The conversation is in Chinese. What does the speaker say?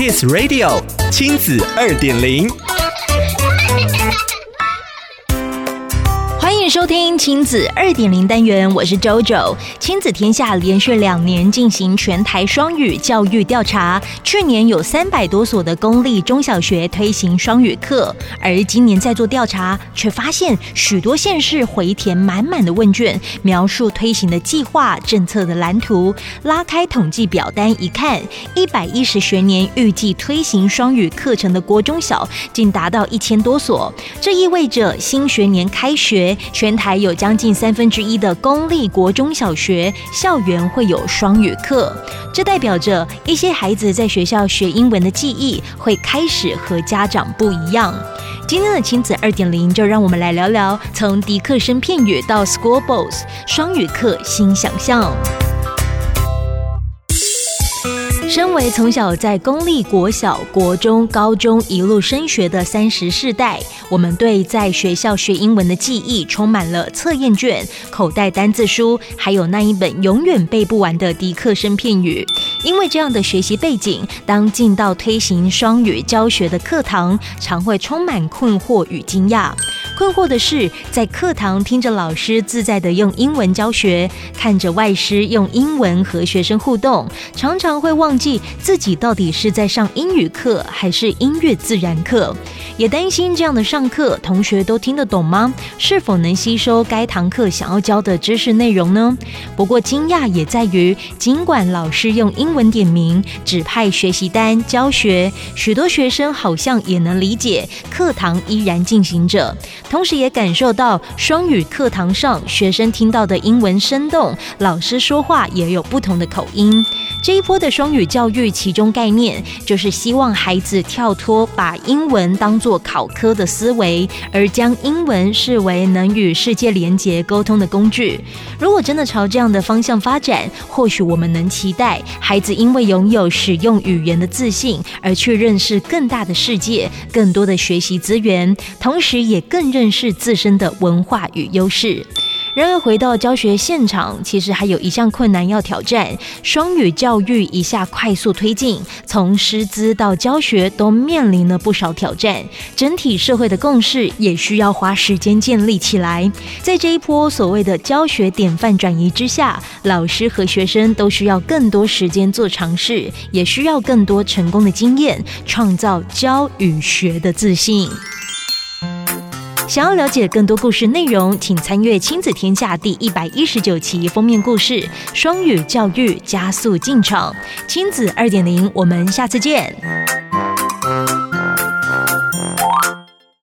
Kiss Radio 亲子二点零。收听亲子二点零单元，我是 JoJo。亲子天下连续两年进行全台双语教育调查，去年有三百多所的公立中小学推行双语课，而今年在做调查，却发现许多县市回填满满的问卷，描述推行的计划、政策的蓝图。拉开统计表单一看，一百一十学年预计推行双语课程的国中小竟达到一千多所，这意味着新学年开学。全台有将近三分之一的公立国中小学校园会有双语课，这代表着一些孩子在学校学英文的记忆会开始和家长不一样。今天的亲子二点零，就让我们来聊聊从迪克生片语到 School Bus 双语课新想象。身为从小在公立国小、国中、高中一路升学的三十世代，我们对在学校学英文的记忆充满了测验卷、口袋单字书，还有那一本永远背不完的迪克生片语。因为这样的学习背景，当进到推行双语教学的课堂，常会充满困惑与惊讶。困惑的是，在课堂听着老师自在的用英文教学，看着外师用英文和学生互动，常常会忘记自己到底是在上英语课还是音乐自然课，也担心这样的上课，同学都听得懂吗？是否能吸收该堂课想要教的知识内容呢？不过惊讶也在于，尽管老师用英文点名，指派学习单教学，许多学生好像也能理解，课堂依然进行着。同时也感受到双语课堂上学生听到的英文生动，老师说话也有不同的口音。这一波的双语教育，其中概念就是希望孩子跳脱把英文当做考科的思维，而将英文视为能与世界连接沟通的工具。如果真的朝这样的方向发展，或许我们能期待孩子因为拥有使用语言的自信，而去认识更大的世界、更多的学习资源，同时也更。认识自身的文化与优势。然而，回到教学现场，其实还有一项困难要挑战。双语教育一下快速推进，从师资到教学都面临了不少挑战。整体社会的共识也需要花时间建立起来。在这一波所谓的教学典范转移之下，老师和学生都需要更多时间做尝试，也需要更多成功的经验，创造教与学的自信。想要了解更多故事内容，请参阅《亲子天下》第一百一十九期封面故事：双语教育加速进场。亲子二点零，我们下次见。